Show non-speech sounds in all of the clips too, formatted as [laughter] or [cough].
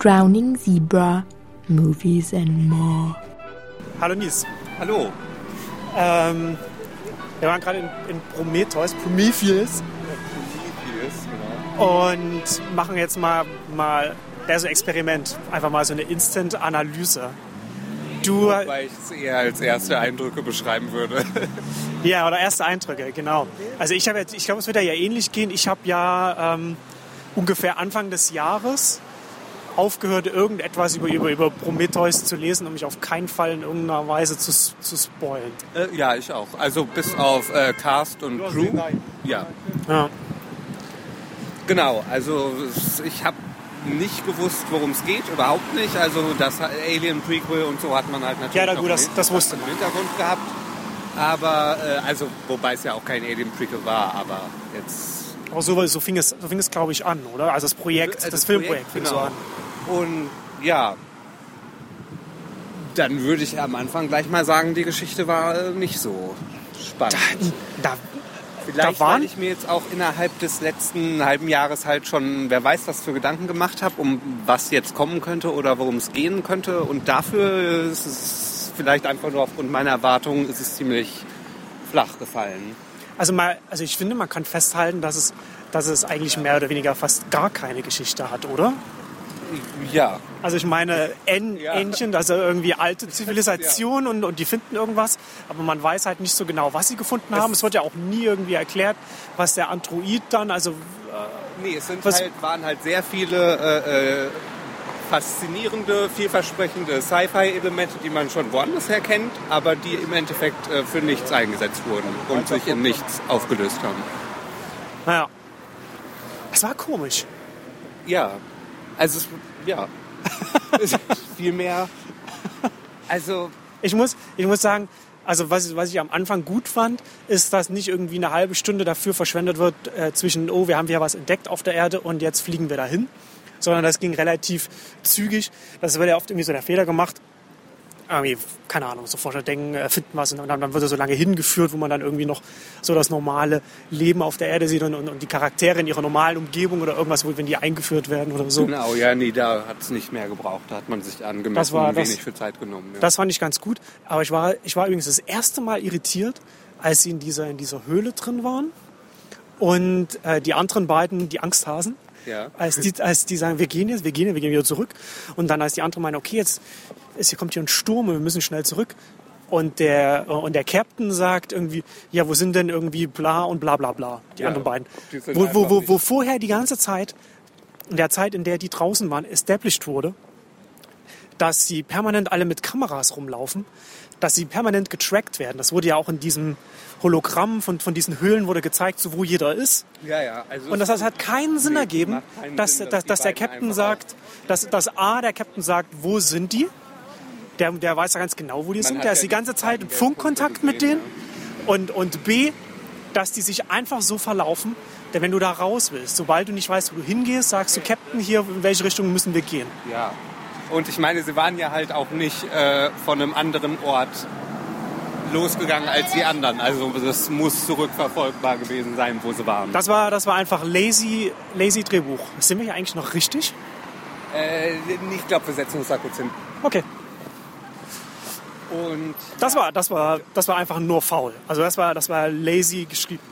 Drowning Zebra, Movies and More. Hallo Nies. Hallo. Ähm, wir waren gerade in, in Prometheus, Prometheus und machen jetzt mal, mal das Experiment. Einfach mal so eine Instant-Analyse. Du, Weil ich es eher als erste Eindrücke beschreiben würde. [laughs] ja, oder erste Eindrücke, genau. Also ich habe jetzt, ich glaube, es wird ja ähnlich gehen. Ich habe ja ähm, ungefähr Anfang des Jahres aufgehört, irgendetwas über, über, über Prometheus zu lesen, um mich auf keinen Fall in irgendeiner Weise zu, zu spoilen. Äh, ja, ich auch. Also bis auf äh, Cast und Crew. Ja. Ja. Genau, also ich habe nicht gewusst, worum es geht, überhaupt nicht. Also das Alien Prequel und so hat man halt natürlich Ja, gut, das- im das wusste im. Hintergrund gehabt. Aber, äh, also, wobei es ja auch kein Alien Prequel war, aber jetzt... Aber so, so fing es, so fing es glaube ich, an, oder? Also das Projekt, Also das Filmprojekt fing genau. so an. Und ja, dann würde ich am Anfang gleich mal sagen, die Geschichte war äh, nicht so spannend. Da, Vielleicht, da waren- weil ich mir jetzt auch innerhalb des letzten halben Jahres halt schon, wer weiß, was für Gedanken gemacht habe, um was jetzt kommen könnte oder worum es gehen könnte. Und dafür ist es vielleicht einfach nur aufgrund meiner Erwartungen ist es ziemlich flach gefallen. Also, mal, also ich finde, man kann festhalten, dass es, dass es eigentlich mehr oder weniger fast gar keine Geschichte hat, oder? Ja, Also ich meine, Än, Ja. Ähnchen, das ist ja irgendwie alte Zivilisation und, und die finden irgendwas, aber man weiß halt nicht so genau, was sie gefunden haben. Es wird ja auch nie irgendwie erklärt, was der Android dann, also nee, es sind halt, waren halt sehr viele äh, äh, faszinierende, vielversprechende Sci-Fi-Elemente, die man schon woanders her kennt, aber die im Endeffekt äh, für nichts eingesetzt wurden und sich in nichts aufgelöst haben. naja. Es war komisch. Ja, also es, ja, [laughs] Es viel mehr. Also Ich muss, ich muss sagen, also was, was ich am Anfang gut fand, ist, dass nicht irgendwie eine halbe Stunde dafür verschwendet wird äh, zwischen, oh, wir haben hier was entdeckt auf der Erde und jetzt fliegen wir dahin. Sondern das ging relativ zügig. Das wird ja oft irgendwie so der Fehler gemacht. Irgendwie, keine Ahnung, so Forscher denken, äh, finden was und dann, dann wird er so lange hingeführt, wo man dann irgendwie noch so das normale Leben auf der Erde sieht und, und, und die Charaktere in ihrer normalen Umgebung oder irgendwas, wo, wenn die eingeführt werden oder so. genau, ja, nee, da hat es nicht mehr gebraucht. Da hat man sich angemessen Das war- das- wenig für Zeit genommen. Ja. Das fand ich ganz gut. Aber ich war, ich war übrigens das erste Mal irritiert, als sie in dieser, in dieser Höhle drin waren. Und äh, die anderen beiden, die Angsthasen, Ja. als, die, als die sagen, wir gehen jetzt, wir gehen jetzt, wir gehen wieder zurück. Und dann als die anderen meinen, okay, jetzt ist, hier kommt hier ein Sturm und wir müssen schnell zurück. Und der, äh, und der Captain sagt irgendwie, ja, wo sind denn irgendwie bla und bla bla bla, die Ja, anderen beiden. die Wo, wo, wo, wo vorher die ganze Zeit, in der Zeit, in der die draußen waren, established wurde, dass sie permanent alle mit Kameras rumlaufen, dass sie permanent getrackt werden. Das wurde ja auch in diesem Hologramm von, von diesen Höhlen wurde gezeigt, so wo jeder ist. ja, ja, also Und das, das hat keinen Sinn ergeben, keinen dass, Sinn, dass, dass dass, der Captain sagt, dass, dass A, der Captain sagt, wo sind die? Der, der weiß ja ganz genau, wo die sind. hat Der ist die ganze Zeit im Funkkontakt mit denen. Und, und B, dass die sich einfach so verlaufen, denn wenn du da raus willst, sobald du nicht weißt, wo du hingehst, sagst du, Captain, hier, in welche Richtung müssen wir gehen? Ja. Und ich meine, sie waren ja halt auch nicht äh, von einem anderen Ort losgegangen als die anderen. Also das muss zurückverfolgbar gewesen sein, wo sie waren. Das war, das war einfach lazy, lazy Drehbuch. Sind wir hier eigentlich noch richtig? Äh, ich glaube, wir setzen uns da kurz hin. Okay. Und Das war, das war, das war einfach nur faul. Also das war, das war lazy geschrieben.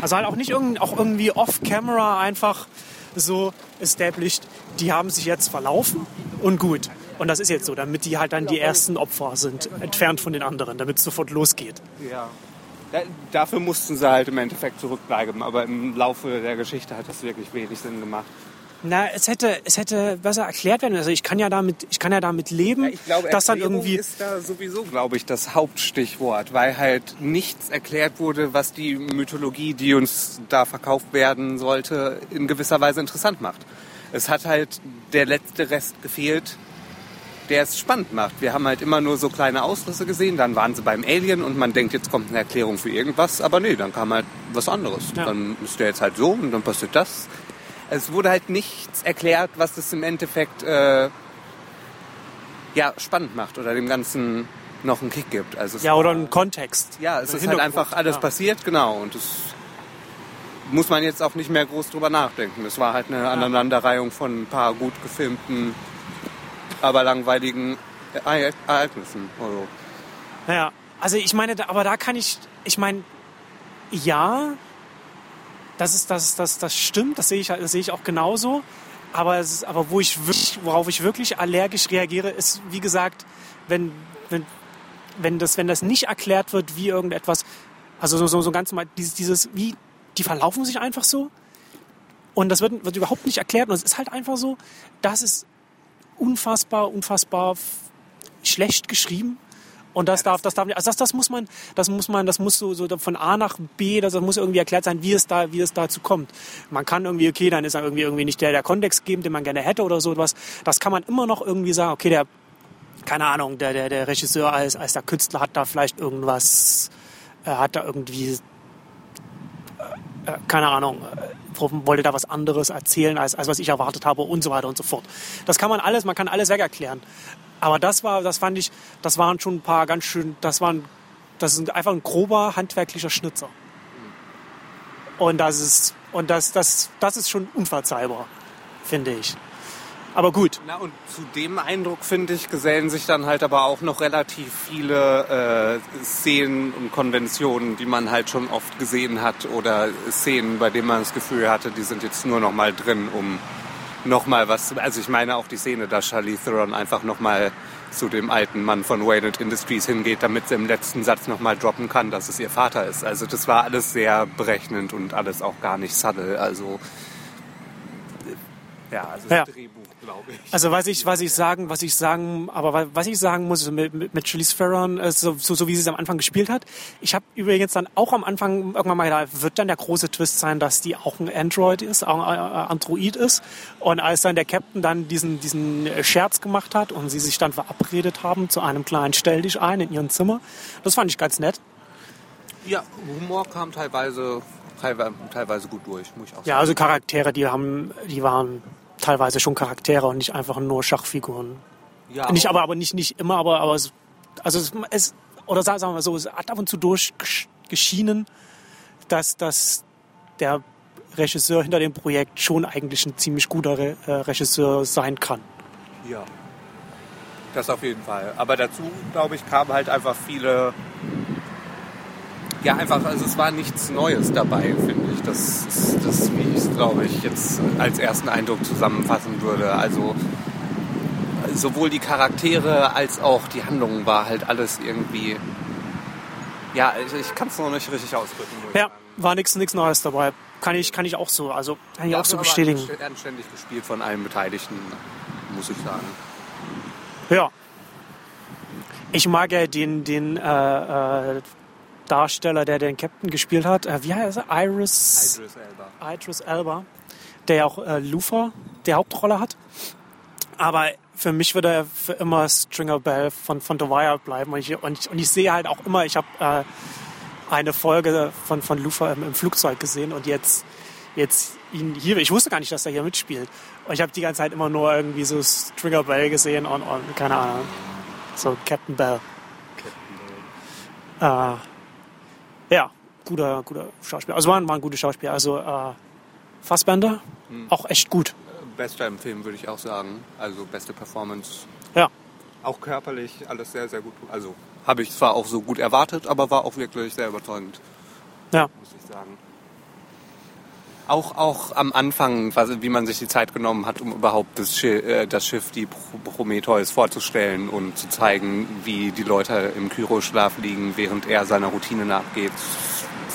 Also halt auch nicht irgend, auch irgendwie off-camera einfach so established. Die haben sich jetzt verlaufen und gut. Und das ist jetzt so, damit die halt dann die ersten Opfer sind, entfernt von den anderen, damit es sofort losgeht. ja. Da, dafür mussten sie halt im Endeffekt zurückbleiben. Aber im Laufe der Geschichte hat das wirklich wenig Sinn gemacht. Na, es hätte, es hätte besser erklärt werden. Also ich kann ja damit, ich kann ja damit leben, Ich glaube, dass dann irgendwie ist da sowieso, glaube ich, das Hauptstichwort, weil halt nichts erklärt wurde, was die Mythologie, die uns da verkauft werden sollte, in gewisser Weise interessant macht. Es hat halt der letzte Rest gefehlt, der es spannend macht. Wir haben halt immer nur so kleine Ausrisse gesehen, dann waren sie beim Alien und man denkt, jetzt kommt eine Erklärung für irgendwas, aber nee, dann kam halt was anderes. Ja. Dann ist der jetzt halt so und dann passiert das. Es wurde halt nichts erklärt, was es im Endeffekt äh, ja, spannend macht oder dem Ganzen noch einen Kick gibt. Also es Ja, oder einen Kontext. ja, es ist halt einfach alles ja. passiert, genau. Und das muss man jetzt auch nicht mehr groß drüber nachdenken. Das war halt eine Aneinanderreihung von ein paar gut gefilmten, aber langweiligen Ere- Ereignissen. Also, Ja, also ich meine, aber da kann ich, ich meine, ja, das ist das, das, das stimmt, das sehe ich, das sehe ich auch genauso. Aber ist, aber wo ich wirklich, worauf ich wirklich allergisch reagiere, ist, wie gesagt, wenn, wenn, wenn das, wenn das nicht erklärt wird, wie irgendetwas, also so, so, so ganz mal dieses, dieses, wie, die verlaufen sich einfach so. Und das wird, wird überhaupt nicht erklärt. Und es ist halt einfach so, das ist unfassbar, unfassbar schlecht geschrieben. Und das darf, das darf nicht, also das, das muss man, das muss man, das muss so, so von A nach B, das muss irgendwie erklärt sein, wie es da, wie es dazu kommt. Man kann irgendwie, okay, dann ist er irgendwie, irgendwie nicht der, der Kontext geben, den man gerne hätte oder so etwas. Das kann man immer noch irgendwie sagen, okay, der, keine Ahnung, der, der, der Regisseur als, als der Künstler hat da vielleicht irgendwas, äh, hat da irgendwie, äh, äh, keine Ahnung, äh, wollte da was anderes erzählen, als, als was ich erwartet habe und so weiter und so fort. Das kann man alles, man kann alles wegerklären. Aber das war, das fand ich, das waren schon ein paar ganz schön, das waren, das ist einfach ein grober handwerklicher Schnitzer. Und das ist, und das, das, das ist schon unverzeihbar, finde ich. Aber gut. Na und zu dem Eindruck, finde ich, gesellen sich dann halt aber auch noch relativ viele äh, Szenen und Konventionen, die man halt schon oft gesehen hat oder Szenen, bei denen man das Gefühl hatte, die sind jetzt nur noch mal drin, um noch mal was, also ich meine auch die Szene, dass Charlie Theron einfach noch mal zu dem alten Mann von Wayne Industries hingeht, damit sie im letzten Satz noch mal droppen kann, dass es ihr Vater ist. Also das war alles sehr berechnend und alles auch gar nicht subtle, also ja, also Ja. das Drehbuch, glaube ich. Also was ich, was ich sagen, was ich sagen, aber wa- was ich sagen muss mit, mit, mit Charlize Theron, äh, so, so, so wie sie es am Anfang gespielt hat. Ich habe übrigens dann auch am Anfang irgendwann mal gedacht, wird dann der große Twist sein, dass die auch ein Android ist, auch ein äh, Android ist. Und als dann der Captain dann diesen, diesen äh, Scherz gemacht hat und sie sich dann verabredet haben zu einem kleinen Stell dich ein in ihrem Zimmer, das fand ich ganz nett. Ja, Humor kam teilweise, teilweise, teilweise gut durch, muss ich auch sagen. Ja, also Charaktere, die haben, die waren teilweise schon Charaktere und nicht einfach nur Schachfiguren. ja, Nicht, aber, aber nicht, nicht immer, aber, aber es, also es, es oder sagen wir mal so, es hat ab und zu durchgeschienen, dass, dass der Regisseur hinter dem Projekt schon eigentlich ein ziemlich guter Re äh, Regisseur sein kann. Ja. Das auf jeden Fall. Aber dazu, glaube ich, kamen halt einfach viele. Ja, einfach, also es war nichts Neues dabei, finde ich. Das ist das, wie ich es, glaube ich, jetzt als ersten Eindruck zusammenfassen würde. Also sowohl die Charaktere als auch die Handlung war halt alles irgendwie. Ja, ich, ich kann es noch nicht richtig ausdrücken. Ja, war nichts nichts Neues dabei. Kann ich, kann ich auch so, also kann ich auch so bestätigen. anst- Anständig gespielt von allen Beteiligten, muss ich sagen. Ja. Ich mag ja den, den äh, äh, Darsteller, der den Captain gespielt hat. Äh, wie heißt er? Iris. Idris Elba. Idris Elba, der ja auch äh, Lufa, die Hauptrolle hat. Aber für mich wird er für immer Stringer Bell von, von The Wire bleiben. Und ich, und ich, und ich sehe halt auch immer, ich habe äh, eine Folge von, von Lufa im, im Flugzeug gesehen und jetzt, jetzt ihn hier, ich wusste gar nicht, dass er hier mitspielt. Und ich habe die ganze Zeit immer nur irgendwie so Stringer Bell gesehen und, und keine Ahnung, so Captain Bell. Äh, ja, guter, guter Schauspieler. Also waren, waren gute Schauspieler. Also äh, Fassbender, auch echt gut. Bester im Film, würde ich auch sagen. Also beste Performance. Ja. Auch körperlich alles sehr, sehr gut. Also habe ich zwar auch so gut erwartet, aber war auch wirklich sehr überzeugend, Ja. muss ich sagen. Auch, auch am Anfang, wie man sich die Zeit genommen hat, um überhaupt das Schiff, äh, das Schiff die Pro- Prometheus vorzustellen und zu zeigen, wie die Leute im Kyroschlaf liegen, während er seiner Routine nachgeht,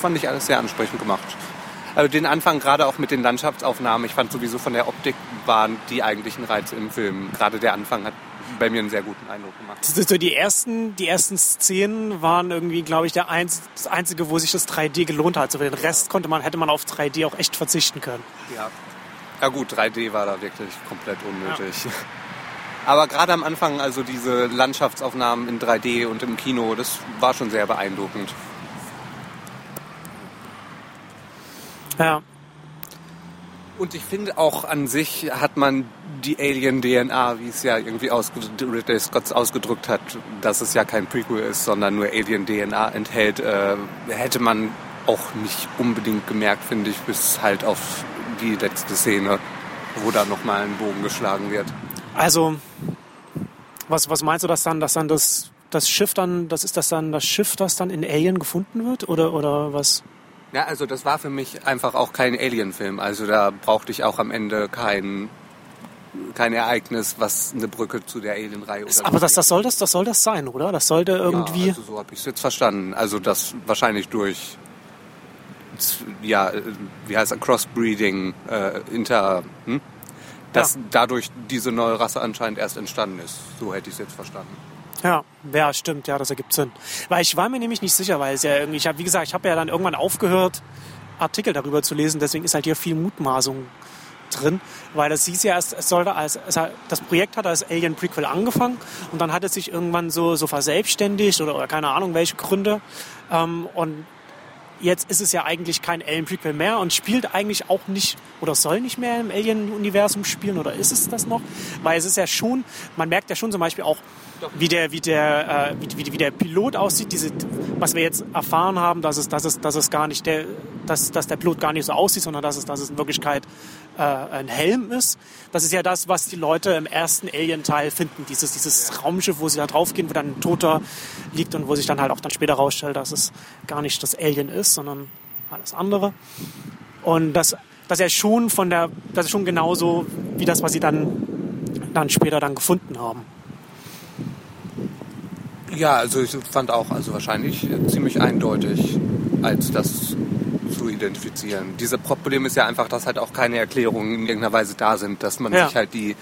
fand ich alles sehr ansprechend gemacht. Also den Anfang gerade auch mit den Landschaftsaufnahmen, ich fand sowieso von der Optik waren die eigentlichen Reize im Film. Gerade der Anfang hat bei mir einen sehr guten Eindruck gemacht. Das ist so die ersten, die ersten Szenen waren irgendwie, glaube ich, der Einz, das einzige, wo sich das 3D gelohnt hat. So für den Rest konnte man, hätte man auf 3D auch echt verzichten können. Ja. ja gut, 3D war da wirklich komplett unnötig. [laughs] Aber gerade am Anfang, also diese Landschaftsaufnahmen in 3D und im Kino, das war schon sehr beeindruckend. Ja. Und ich finde auch an sich hat man die Alien-DNA, wie es ja irgendwie Ridley Scott ausgedrückt hat, dass es ja kein Prequel ist, sondern nur Alien-DNA enthält, äh, hätte man auch nicht unbedingt gemerkt, finde ich, bis halt auf die letzte Szene, wo da nochmal ein Bogen geschlagen wird. Also, was, was meinst du, dass dann, dass dann das, das Schiff dann, das ist das dann das Schiff, das dann in Alien gefunden wird? Oder, oder was? Ja, also das war für mich einfach auch kein Alien-Film. Also da brauchte ich auch am Ende kein, kein Ereignis, was eine Brücke zu der Alien-Reihe oder Aber das, das, soll das, das soll das sein, oder? Das sollte irgendwie. Ja, also so habe ich es jetzt verstanden. Also das wahrscheinlich durch ja, wie heißt er, Crossbreeding, äh, Inter, hm? dass ja. dadurch diese neue Rasse anscheinend erst entstanden ist. So hätte ich es jetzt verstanden. Ja, ja, stimmt, ja, das ergibt Sinn. Weil ich war mir nämlich nicht sicher, weil es ja irgendwie, ich habe, wie gesagt, ich habe ja dann irgendwann aufgehört, Artikel darüber zu lesen, deswegen ist halt hier viel Mutmaßung drin, weil das hieß ja erst, es sollte als, es hat, das Projekt hat als Alien Prequel angefangen und dann hat es sich irgendwann so, so verselbstständigt oder, oder keine Ahnung welche Gründe. Ähm, und Jetzt ist es ja eigentlich kein Alien Prequel mehr und spielt eigentlich auch nicht oder soll nicht mehr im Alien-Universum spielen oder ist es das noch? Weil es ist ja schon, man merkt ja schon zum Beispiel auch, wie der, wie der, äh, wie, wie, der Pilot aussieht, diese, was wir jetzt erfahren haben, dass es, dass es, dass es gar nicht der, dass, dass der Pilot gar nicht so aussieht, sondern dass es, dass es in Wirklichkeit äh, ein Helm ist. Das ist ja das, was die Leute im ersten Alien-Teil finden. Dieses, dieses Raumschiff, wo sie da draufgehen, wo dann ein Toter liegt und wo sich dann halt auch dann später rausstellt, dass es gar nicht das Alien ist, sondern alles andere. Und das, dass er schon von der, das ist schon genauso wie das, was sie dann, dann später dann gefunden haben. Ja, also ich fand auch, also wahrscheinlich ziemlich eindeutig, als das zu identifizieren. Dieses Problem ist ja einfach, dass halt auch keine Erklärungen in irgendeiner Weise da sind, dass man ja. sich halt die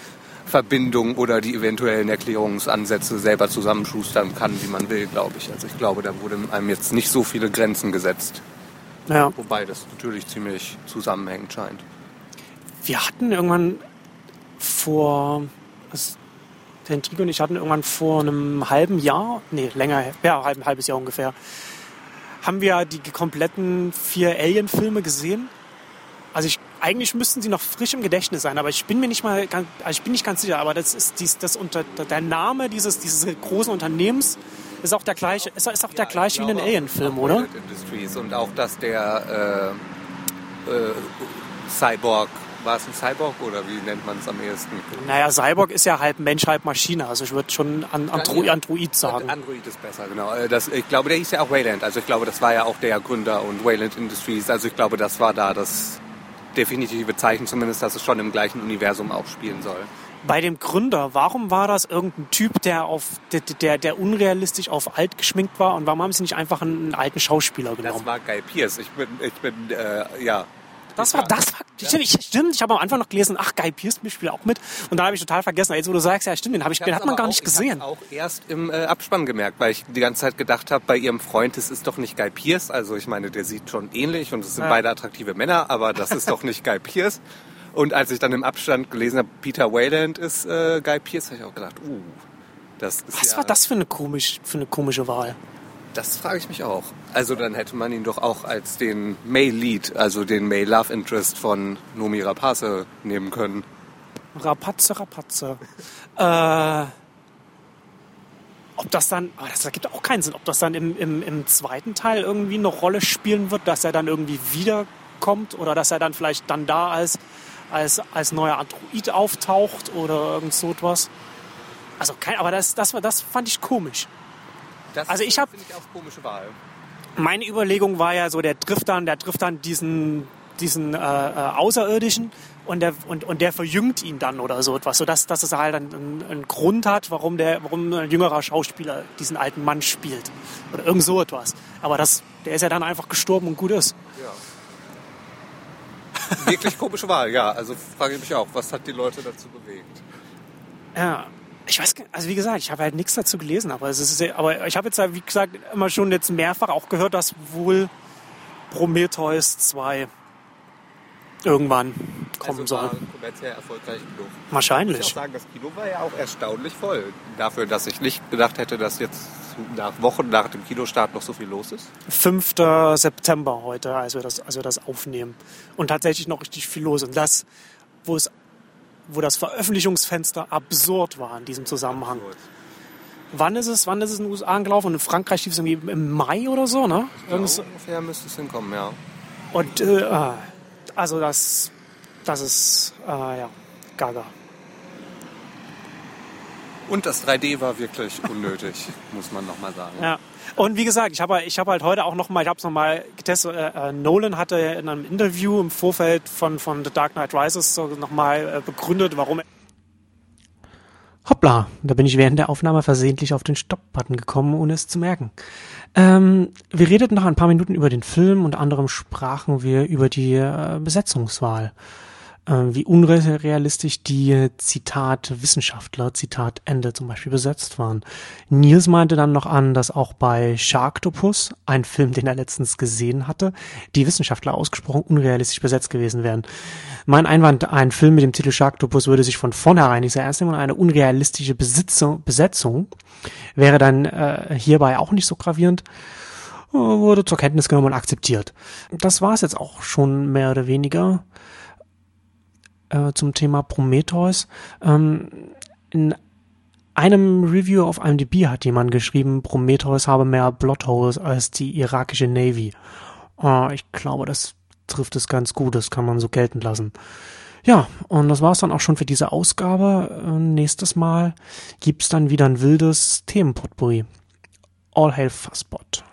Verbindung oder die eventuellen Erklärungsansätze selber zusammenschustern kann, wie man will, glaube ich. Also ich glaube, da wurde einem jetzt nicht so viele Grenzen gesetzt. Ja. Wobei das natürlich ziemlich zusammenhängend scheint. Wir hatten irgendwann vor, was, der Intrigue und ich hatten irgendwann vor einem halben Jahr, nee, länger, ja, ein halbes Jahr ungefähr, haben wir die kompletten vier Alien-Filme gesehen. Also ich, eigentlich müssten sie noch frisch im Gedächtnis sein, aber ich bin mir nicht mal, ganz, also ich bin nicht ganz sicher, aber das ist dies, das unter, der Name dieses, dieses großen Unternehmens ist auch der gleiche, ist, ist auch der gleiche wie in den Alien-Film, oder? Industries und auch, dass der äh, äh, Cyborg war es ein Cyborg oder wie nennt man es am ehesten? Naja, Cyborg ist ja halb Mensch, halb Maschine. Also ich würde schon an Andro ja, Android sagen. Android ist besser, genau. Äh, das, ich glaube, der hieß ja auch Wayland. Also ich glaube, das war ja auch der Gründer und Wayland Industries. Also ich glaube, das war da das definitive Zeichen zumindest, dass es schon im gleichen Universum auch spielen soll. Bei dem Gründer, warum war das irgendein Typ, der auf der, der, der unrealistisch auf alt geschminkt war und warum haben sie nicht einfach einen alten Schauspieler genommen? Das war Guy Pierce. Ich bin, ich bin äh, ja, das war, das war. Stimmt, ich, stimmt, ich habe am Anfang noch gelesen, ach, Guy Pierce spielt auch mit. Und dann habe ich total vergessen, jetzt wo du sagst, ja stimmt, den, hab ich, den hat man gar auch, nicht gesehen. Ich auch erst im äh, Abspann gemerkt, weil ich die ganze Zeit gedacht habe, bei ihrem Freund, das ist doch nicht Guy Pierce. Also ich meine, der sieht schon ähnlich und es sind ja. beide attraktive Männer, aber das ist doch nicht Guy Pierce. Und als ich dann im Abstand gelesen habe, Peter Wayland ist äh, Guy Pierce, habe ich auch gedacht, uh, das ist Was ja war das für eine, komisch, für eine komische Wahl? Das frage ich mich auch. Also dann hätte man ihn doch auch als den Male Lead, also den Male Love Interest von Nomi Rapace nehmen können. Rapazze, Rapazze. [laughs] äh, ob das dann, oh, das ergibt auch keinen Sinn, ob das dann im, im, im zweiten Teil irgendwie eine Rolle spielen wird, dass er dann irgendwie wiederkommt oder dass er dann vielleicht dann da als, als, als neuer Android auftaucht oder irgend so etwas. Also kein, aber das, das, das fand ich komisch. Das also ich habe ich auch komische Wahl. Meine Überlegung war ja so, der trifft dann, der trifft dann diesen diesen äh, äh, Außerirdischen und der, und, und der verjüngt ihn dann oder so etwas, sodass dass es halt einen, einen Grund hat, warum, der, warum ein jüngerer Schauspieler diesen alten Mann spielt. Oder irgend so etwas. Aber das, der ist ja dann einfach gestorben und gut ist. Ja. Wirklich komische Wahl, ja. Also frage ich mich auch, was hat die Leute dazu bewegt? Ja, ich weiß, also wie gesagt, ich habe halt nichts dazu gelesen, aber es ist, aber ich habe jetzt, wie gesagt, immer schon jetzt mehrfach auch gehört, dass wohl Prometheus 2 irgendwann kommen also soll. kommerziell erfolgreich genug. Wahrscheinlich. Ich muss sagen, das Kino war ja auch erstaunlich voll. Dafür, dass ich nicht gedacht hätte, dass jetzt nach Wochen nach dem Kinostart noch so viel los ist? 5. September heute, als wir, das, als wir das aufnehmen. Und tatsächlich noch richtig viel los. Und das, wo, es, wo das Veröffentlichungsfenster absurd war in diesem Zusammenhang. Absurd. Wann ist es, wann ist es in den USA angelaufen? Und in Frankreich lief es irgendwie im Mai oder so, ne? Ja, ungefähr müsste es hinkommen, ja. Und äh, ah, also das, das ist äh, ja gaga. Und das 3D war wirklich unnötig, [laughs] muss man nochmal sagen. Ja. Und wie gesagt, ich habe ich hab halt heute auch nochmal, ich habe es nochmal getestet, äh, äh, Nolan hatte in einem Interview im Vorfeld von, von The Dark Knight Rises so nochmal äh, begründet, warum er Hoppla, da bin ich während der Aufnahme versehentlich auf den Stopp-Button gekommen, ohne es zu merken. Ähm, wir redeten noch ein paar Minuten über den Film, unter anderem sprachen wir über die äh, Besetzungswahl wie unrealistisch die Zitat Wissenschaftler, Zitat Ende zum Beispiel besetzt waren. Nils meinte dann noch an, dass auch bei Sharktopus, ein Film, den er letztens gesehen hatte, die Wissenschaftler ausgesprochen unrealistisch besetzt gewesen wären. Mein Einwand, ein Film mit dem Titel Sharktopus würde sich von vornherein nicht sehr ernst nehmen und eine unrealistische Besitzung, Besetzung wäre dann äh, hierbei auch nicht so gravierend äh, wurde zur Kenntnis genommen und akzeptiert. Das war es jetzt auch schon mehr oder weniger äh, zum Thema Prometheus. Ähm, in einem Review auf IMDb hat jemand geschrieben, Prometheus habe mehr Plotholes als die irakische Navy. Äh, ich glaube, das trifft es ganz gut, das kann man so gelten lassen. Ja, und das war's dann auch schon für diese Ausgabe. Äh, nächstes Mal gibt's dann wieder ein wildes Themenpotpourri. All hail Fusspot.